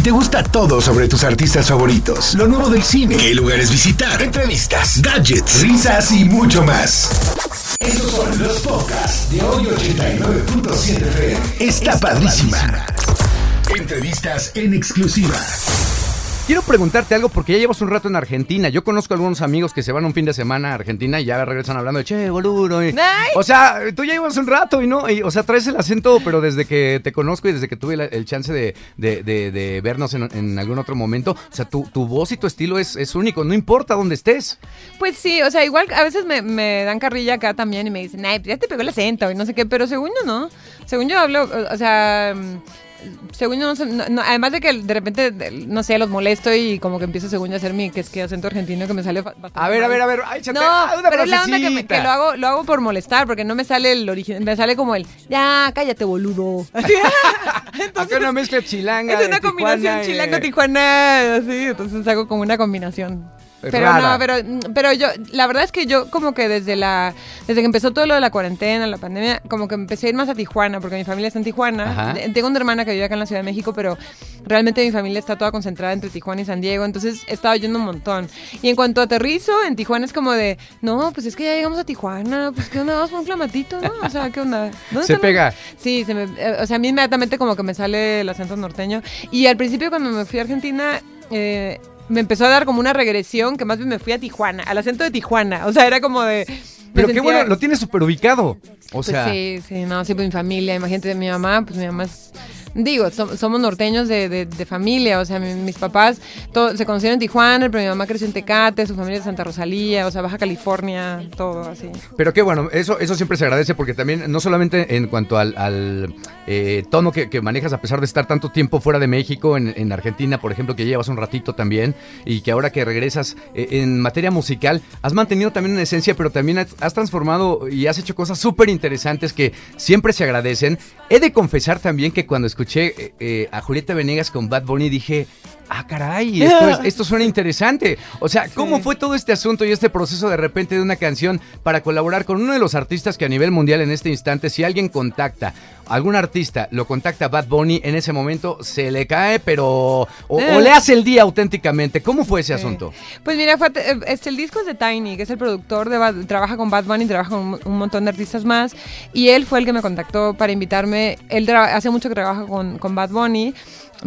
Si te gusta todo sobre tus artistas favoritos, lo nuevo del cine, qué lugares visitar, entrevistas, gadgets, risas y mucho más. Estos son los podcasts de hoy 89.7 FM. Está padrísima. Entrevistas en exclusiva. Quiero preguntarte algo porque ya llevas un rato en Argentina. Yo conozco algunos amigos que se van un fin de semana a Argentina y ya regresan hablando de che, boludo. y- Ay. o sea, tú ya llevas un rato y no, y, o sea, traes el acento, pero desde que te conozco y desde que tuve la- el chance de, de- de- de vernos en, en algún otro momento, o sea, tu, tu voz y tu estilo es, es único, no importa dónde estés. Pues sí, o sea, igual a veces me, me dan carrilla acá también y me dicen, ay, pues ya te pegó el acento y no sé qué, pero según yo no. Según yo hablo, o sea, según yo no, sé, no- no, además de que de repente, no sé, los molesto y como que empiezo según yo a hacer mi que es que acento argentino que me sale bastante A ver, a ver, a ver, ay, No, ah, una pero es la onda que, me- que lo hago lo hago por molestar, porque no me sale el origen, me sale como el, ya, cállate, boludo. Acá una mezcla chilanga. Es una combinación chilango-tijuana, así, entonces hago como una combinación. Es Pero rara. no, pero, pero yo, la verdad es que yo como que desde la, desde que empezó todo lo de la cuarentena, la pandemia, como que empecé a ir más a Tijuana, porque mi familia está en Tijuana. Ajá. Tengo una hermana que vive acá en la Ciudad de México, pero realmente mi familia está toda concentrada entre Tijuana y San Diego, entonces he estado yendo un montón. Y en cuanto aterrizo, en Tijuana es como de, no, pues es que ya llegamos a Tijuana, pues qué onda, vamos por un clamatito, ¿no? O sea, ¿qué onda? ¿Dónde Se los- pega. Sí, se me, eh, o sea, a mí inmediatamente como que me sale el acento norteño. Y al principio cuando me fui a Argentina, eh, me empezó a dar como una regresión, que más bien me fui a Tijuana, al acento de Tijuana. O sea, era como de... Pero qué bueno, lo tienes súper ubicado. O pues sea, sí, sí, no, sí, pues mi familia, imagínate, mi mamá, pues mi mamá es... Digo, som- somos norteños de, de- familia, o sea, mi- mis papás se conocieron en Tijuana, pero mi mamá creció en Tecate, su familia es de Santa Rosalía, o sea, Baja California, todo así. Pero qué bueno, eso, eso siempre se agradece porque también, no solamente en cuanto al, eh, tono que, manejas, a pesar de estar tanto tiempo fuera de México, en, en Argentina, por ejemplo, que llevas un ratito también, y que ahora que regresas eh, en materia musical, has mantenido también una esencia, pero también has, has transformado y has hecho cosas súper interesantes que siempre se agradecen. He de confesar también que cuando escuché eh, eh, a Julieta Venegas con Bad Bunny dije... Ah, caray, esto, es- esto suena interesante. O sea, ¿cómo Sí. fue todo este asunto y este proceso de repente de una canción para colaborar con uno de los artistas que a nivel mundial en este instante, si alguien contacta, algún artista lo contacta a Bad Bunny, en ese momento se le cae, pero... O, o Eh. le hace el día auténticamente. ¿Cómo fue ese Sí. asunto? Pues mira, fue, este, el disco es de Tiny, que es el productor de Bad- trabaja con Bad Bunny, trabaja con un, un montón de artistas más, y él fue el que me contactó para invitarme. Él hace mucho que trabaja con, con Bad Bunny.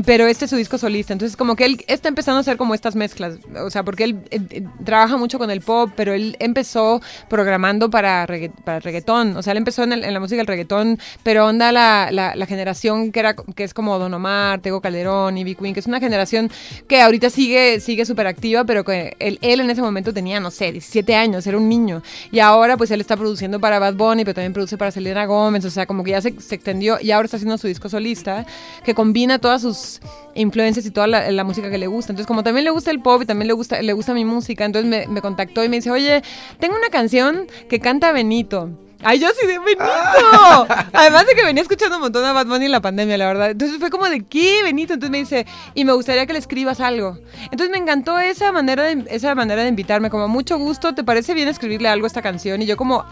Pero este es su disco solista, entonces como que él está empezando a hacer como estas mezclas, o sea, porque él eh, eh, trabaja mucho con el pop, pero él empezó programando para, regga- para reggaetón, o sea, él empezó en, el- en la música del reggaetón, pero onda la, la, la generación que era que es como Don Omar, Tego Calderón, Ivy Queen, que es una generación que ahorita sigue sigue súper activa, pero que él, él en ese momento tenía, no sé, 17 años, era un niño, y ahora pues él está produciendo para Bad Bunny, pero también produce para Selena Gómez, o sea, como que ya se, se extendió y ahora está haciendo su disco solista, que combina todas sus influencias y toda la, la música que le gusta. Entonces, como también le gusta el pop y también le gusta, le gusta mi música, entonces me, me contactó y me dice, oye, tengo una canción que canta Benito. Ay, yo sí de Benito. Además de que venía escuchando un montón a Bad Bunny en la pandemia, la verdad. Entonces fue como de qué, Benito. Entonces me dice, y me gustaría que le escribas algo. Entonces me encantó esa manera de, esa manera de invitarme, como mucho gusto, ¿te parece bien escribirle algo a esta canción? Y yo como,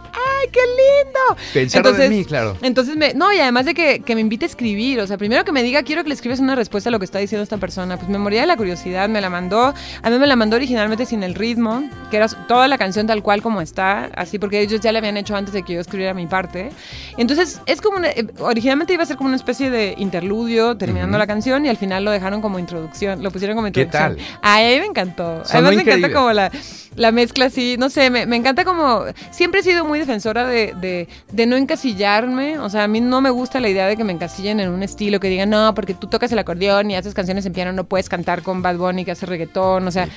¡ay, qué lindo! Pensaron en mí, claro. Entonces, me, no, y además de que, que me invite a escribir, o sea, primero que me diga, quiero que le escribas una respuesta a lo que está diciendo esta persona, pues me moría de la curiosidad, me la mandó, a mí me la mandó originalmente sin el ritmo, que era toda la canción tal cual como está, así porque ellos ya la habían hecho antes de que yo escribiera mi parte. Entonces, es como, una- eh, originalmente iba a ser como una especie de interludio terminando la canción y al final lo dejaron como introducción, lo pusieron como ¿Qué introducción. tal? Ay, a mí me encantó. Sonó Además me encanta como la, la mezcla así, no sé, me, me encanta como, siempre he sido muy defensora de, de, de no encasillarme, o sea, a mí no me gusta la idea de que me encasillen en un estilo, que digan, no, porque tú tocas el acordeón y haces canciones en piano, no puedes cantar con Bad Bunny que hace reggaetón, o sea,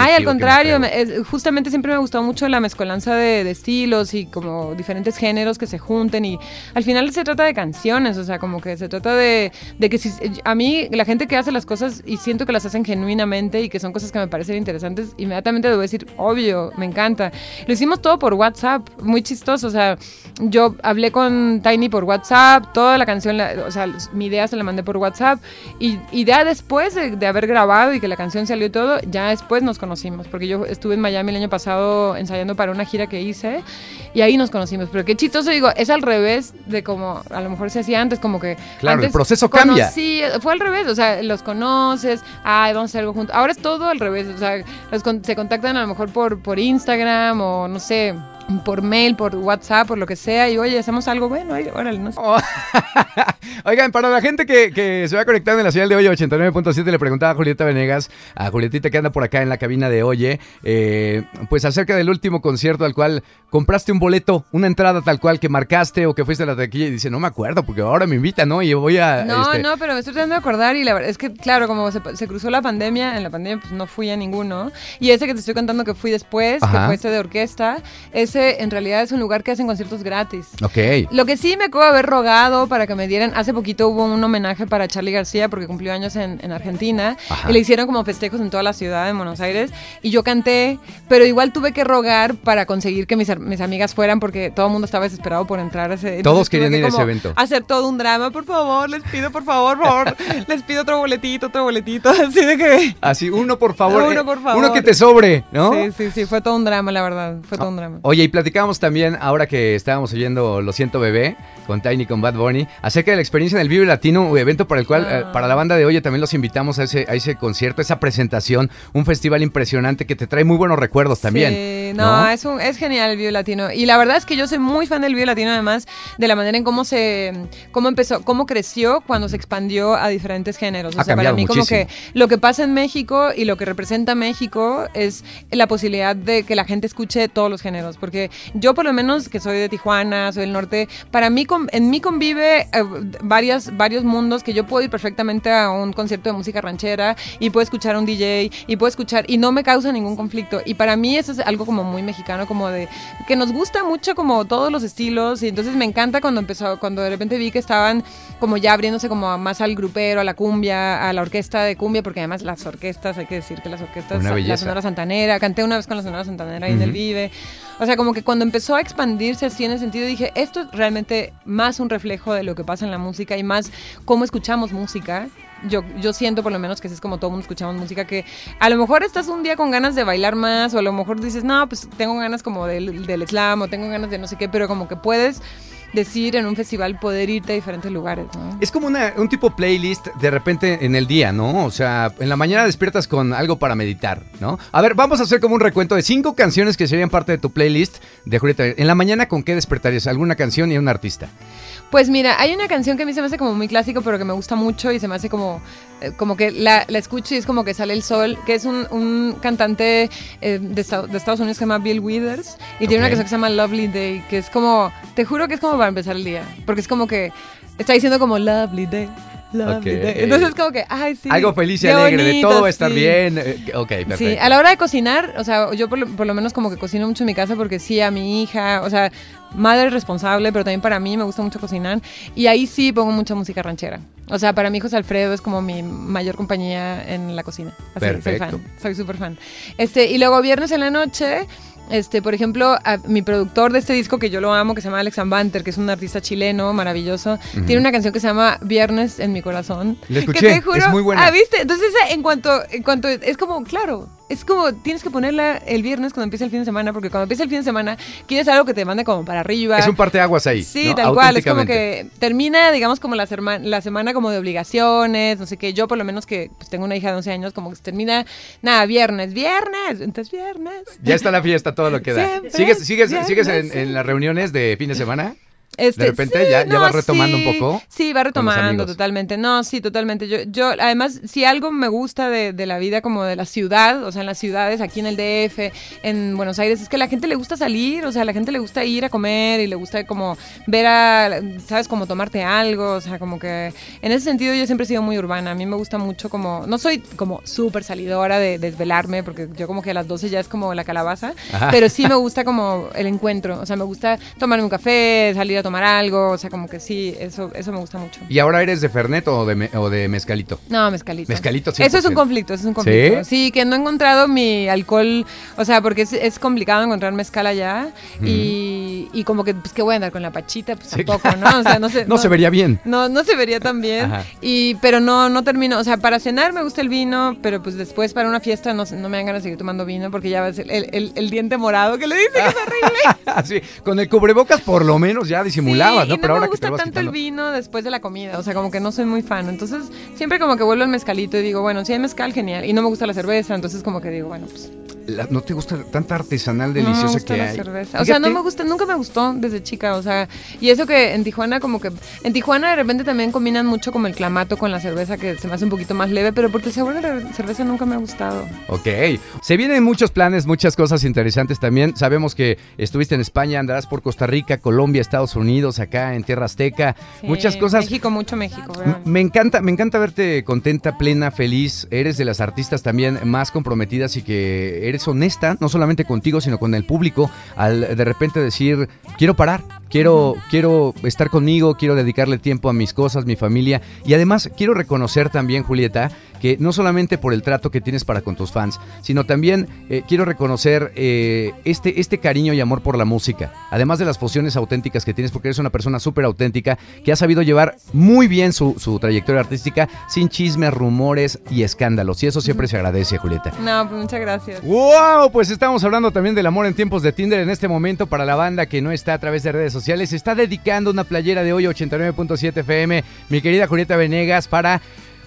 ay, al contrario, me- es- justamente siempre me ha gustado mucho la mezcolanza de, de estilos y como diferentes géneros que se junten y al final se trata de canciones, o sea, como que se trata de, de que si, a mí la gente que hace las cosas y siento que las hacen genuinamente y que son cosas que me parecen interesantes, inmediatamente debo decir, obvio, me encanta. Lo hicimos todo por WhatsApp, muy chistoso. O sea, yo hablé con Tiny por WhatsApp, toda la canción, la- o sea, mi idea se la mandé por WhatsApp y, y ya después de, de haber grabado y que la canción salió y todo, ya después nos conocimos, porque yo estuve en Miami el año pasado ensayando para una gira que hice y ahí nos conocimos, pero qué chistoso, digo, es al revés de como a lo mejor se hacía antes, como que... Claro, el proceso cambia. Sí, fue al revés, o sea, los conoces, ay, vamos a hacer algo juntos. Ahora es todo al revés, o sea, los con- se contactan a lo mejor por, por Instagram o no sé, por mail, por WhatsApp, por lo que sea, y oye, hacemos algo bueno, ay, órale, no sé. Oh. Oigan, para la gente que, que se va conectando en la señal de Oye 89.7, le preguntaba a Julieta Venegas, a Julietita que anda por acá en la cabina de Oye, eh, pues acerca del último concierto al cual compraste un boleto, una entrada tal cual que marcaste o que fuiste a la taquilla y dice, no me acuerdo porque ahora me invitan, ¿no? Y voy a... No, este, no, pero me estoy tratando de acordar y la verdad es que, claro, como se, se cruzó la pandemia, en la pandemia pues no fui a ninguno. Y ese que te estoy contando que fui después, Ajá. que fue este de orquesta, ese en realidad es un lugar que hacen conciertos gratis. Ok. Lo que sí me acuerdo de haber rogado para que me dieran, hace poquito hubo un homenaje para Charlie García porque cumplió años en, en Argentina Ajá. y le hicieron como festejos en toda la ciudad de Buenos Aires y yo canté, pero igual tuve que rogar para conseguir que mis, mis amigas fueran porque todo el mundo estaba desesperado por entrar a ese Todos querían que ir a ese evento. Hacer todo un drama, por favor, les pido, por favor, por favor, les pido otro boletito, otro boletito, así de que... Así, uno por favor. Uno, eh, por favor. Uno que te sobre, ¿no? Sí, sí, sí, fue todo un drama, la verdad, fue todo un drama. Oye, y platicábamos también, ahora que estábamos oyendo Lo Siento Bebé, con Tiny, con Bad Bunny, acerca de la experiencia en el Vive Latino, evento para el cual, Ah. eh, para la banda de Oye, también los invitamos a ese, a ese concierto, esa presentación, un festival impresionante que te trae muy buenos recuerdos también. Sí, no, Es, un, es genial el Vive Latino. Y la verdad es que yo soy muy fan del Vive Latino, además, de la manera en cómo se, cómo empezó, cómo creció cuando se expandió a diferentes géneros. O Ha sea, para mí como que lo que pasa en México y lo que representa México es la posibilidad de que la gente escuche todos los géneros. Porque yo por lo menos, que soy de Tijuana, soy del norte, para mí, en mí convive eh, varias, varios mundos que yo puedo ir perfectamente a un concierto de música ranchera y puedo escuchar a un DJ y puedo escuchar y no me causa ningún conflicto. Y para mí eso es algo como muy mexicano, como de que nos gusta mucho como todos los estilos y entonces me encanta cuando empezó, cuando de repente vi que estaban como ya abriéndose como más al grupero, a la cumbia, a la orquesta de cumbia, porque además las orquestas, hay que decir que las orquestas, la. Sonora Santanera, canté una vez con la Sonora Santanera ahí en el. Vive. O sea, como que cuando empezó a expandirse así en ese sentido, dije, esto es realmente más un reflejo de lo que pasa en la música y más cómo escuchamos música. Yo, yo siento por lo menos que es como todo mundo escuchamos música, que a lo mejor estás un día con ganas de bailar más o a lo mejor dices, no, pues tengo ganas como del, del slam o tengo ganas de no sé qué, pero como que puedes decir en un festival poder irte a diferentes lugares, ¿no? Es como una- un tipo playlist de repente en el día, ¿no? O sea, en la mañana despiertas con algo para meditar, ¿no? A ver, vamos a hacer como un recuento de cinco canciones que serían parte de tu playlist de Julieta. En la mañana, ¿con qué despertarías? ¿Alguna canción y un artista? Pues mira, hay una canción que a mí se me hace como muy clásico, pero que me gusta mucho y se me hace como, eh, como que la, la escucho y es como que sale el sol, que es un, un cantante eh, de, Esta- de Estados Unidos que se llama Bill Withers y tiene una canción que se llama Lovely Day, que es como, te juro que es como para empezar el día, porque es como que está diciendo como Lovely Day. Lovely Ok. day. Entonces es como que, ay, sí. Algo feliz y alegre, de bonito, todo va a estar sí. bien. eh, ok, perfecto. Sí, a la hora de cocinar, o sea, yo por lo, por lo menos como que cocino mucho en mi casa porque sí, a mi hija, o sea, madre responsable, pero también para mí me gusta mucho cocinar. Y ahí sí pongo mucha música ranchera. O sea, para mi hijo Alfredo es como mi mayor compañía en la cocina. Así, Soy Perfecto. fan, soy súper fan. Este, y luego viernes en la noche, este, por ejemplo, a- mi productor de este disco que yo lo amo, que se llama Alex Ambanter, que es un artista chileno maravilloso, tiene una canción que se llama Viernes en mi corazón. La que escuché, te juro- es muy buena. Ah, ¿viste? Entonces, en cuanto, en cuanto, es como, claro, es como, tienes que ponerla el viernes cuando empieza el fin de semana, porque cuando empieza el fin de semana, quieres algo que te mande como para arriba. Es un parteaguas ahí. Sí, ¿no? tal cual. Es como que termina, digamos, como la, serma- la semana como de obligaciones, no sé qué. Yo, por lo menos, que pues, tengo una hija de 11 años, como que termina, nada, viernes, viernes, entonces viernes. Ya está la fiesta, todo lo que da. Siempre, ¿Sigues, sigues, ¿sigues en, sí. en las reuniones de fin de semana? Este, De repente ya- ya vas retomando un poco Sí, va retomando totalmente. No, sí, totalmente. Yo, yo, además, si algo me gusta de, de la vida como de la ciudad, o sea, en las ciudades, aquí en el DF, en Buenos Aires, es que a la gente le gusta salir, o sea, a la gente le gusta ir a comer y le gusta como ver a, ¿sabes? Como tomarte algo, o sea, como que en ese sentido yo siempre he sido muy urbana. A mí me gusta mucho como, no soy como súper salidora de desvelarme, porque yo como que a las 12 ya es como la calabaza, Ajá. pero sí me gusta como el encuentro, o sea, me gusta tomarme un café, salir a tomar algo, o sea, como que sí, eso, eso me gusta mucho. ¿Y ahora eres de Fernet o de, me- o de mezcalito? No, mezcalito. Mezcalito, Eso es un 100%. conflicto, eso es un conflicto. ¿Sí? ¿Sí? que no he encontrado mi alcohol, o sea, porque es, es complicado encontrar mezcal allá y, y como que, pues, ¿qué voy a andar con la pachita? Pues Sí, tampoco, ¿no? O sea, no, se, No, se vería bien. No, no se vería tan bien. Ajá. Y, pero no, no termino. O sea, para cenar me gusta el vino, pero pues después para una fiesta no, no me dan ganas de seguir tomando vino porque ya ves el, el- el- el diente morado que le dicen que es horrible. Así, con el cubrebocas por lo menos ya disimulabas, Sí, ¿no? y Pero no me ahora que te gusta tanto quitando. el vino después de la comida, o sea, como que no soy muy fan. Entonces, siempre como que vuelvo al mezcalito y digo, bueno, si hay mezcal, genial. Y no me gusta la cerveza, entonces como que digo, bueno, pues La- ¿No te gusta tanta artesanal no me deliciosa gusta que la hay? cerveza. O sea, no me gusta, nunca me gustó desde chica, o sea, y eso que en Tijuana como que en Tijuana de repente también combinan mucho como el clamato con la cerveza que se me hace un poquito más leve, pero porque el sabor de la cerveza nunca me ha gustado. Ok. Se vienen muchos planes, muchas cosas interesantes también. Sabemos que estuviste en España, andarás por Costa Rica, Colombia, Estados Unidos, acá en Tierra Azteca. Sí, muchas cosas. México, mucho México. Me encanta, me encanta verte contenta, plena, feliz. Eres de las artistas también más comprometidas y que eres honesta, no solamente contigo, sino con el público, al de repente decir, quiero parar, quiero, quiero estar conmigo, quiero dedicarle tiempo a mis cosas, mi familia. Y además quiero reconocer también, Julieta, que no solamente por el trato que tienes para con tus fans, sino también eh, quiero reconocer eh, este, este cariño y amor por la música. Además de las fusiones auténticas que tienes, porque eres una persona súper auténtica que ha sabido llevar muy bien su, su trayectoria artística sin chismes, rumores y escándalos. Y eso siempre se agradece, Julieta. No, pues muchas gracias. ¡Wow! Pues estamos hablando también del amor en tiempos de Tinder en este momento para la banda que no está a través de redes sociales. Se está dedicando una playera de hoy 89.7 FM, mi querida Julieta Venegas, para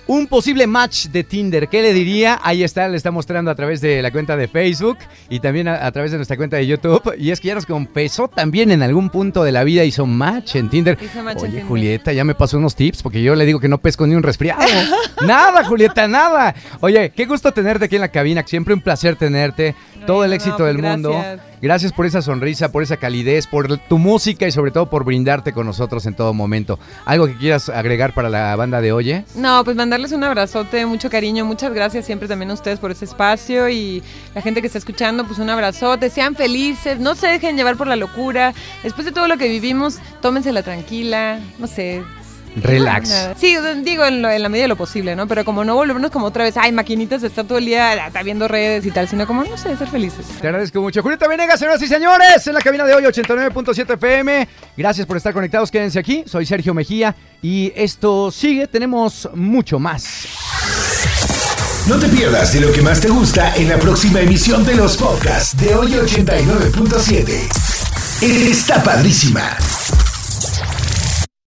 un posible match de Tinder. ¿Qué le diría? Ahí está, le está mostrando a través de la cuenta de Facebook y también a, a través de nuestra cuenta de YouTube. Y es que ya nos confesó también en algún punto de la vida hizo match en Tinder. Match en Oye, Tinder. Julieta, ya me pasó unos tips porque yo le digo que no pesco ni un resfriado. nada, Julieta, nada. Oye, qué gusto tenerte aquí en la cabina. Siempre un placer tenerte. Todo el éxito pues del mundo. Gracias. Por esa sonrisa, por esa calidez, por tu música y sobre todo por brindarte con nosotros en todo momento. ¿Algo que quieras agregar para la banda de Oye? No, pues mandarles un abrazote, mucho cariño, muchas gracias siempre también a ustedes por ese espacio y la gente que está escuchando, pues un abrazote, sean felices, no se dejen llevar por la locura, después de todo lo que vivimos, tómensela tranquila, no sé. Relax. Sí, digo en, lo- en la medida de lo posible, ¿no? Pero como no volvernos como otra vez, ay, maquinitas estar todo el día ah, está viendo redes y tal, sino como, no sé, ser felices. Te agradezco mucho. Julieta Venegas, señoras y señores, en la cabina de hoy 89.7 FM. Gracias por estar conectados, quédense aquí. Soy Sergio Mejía y esto sigue, tenemos mucho más. No te pierdas de lo que más te gusta en la próxima emisión de los podcasts de hoy 89.7. Está padrísima.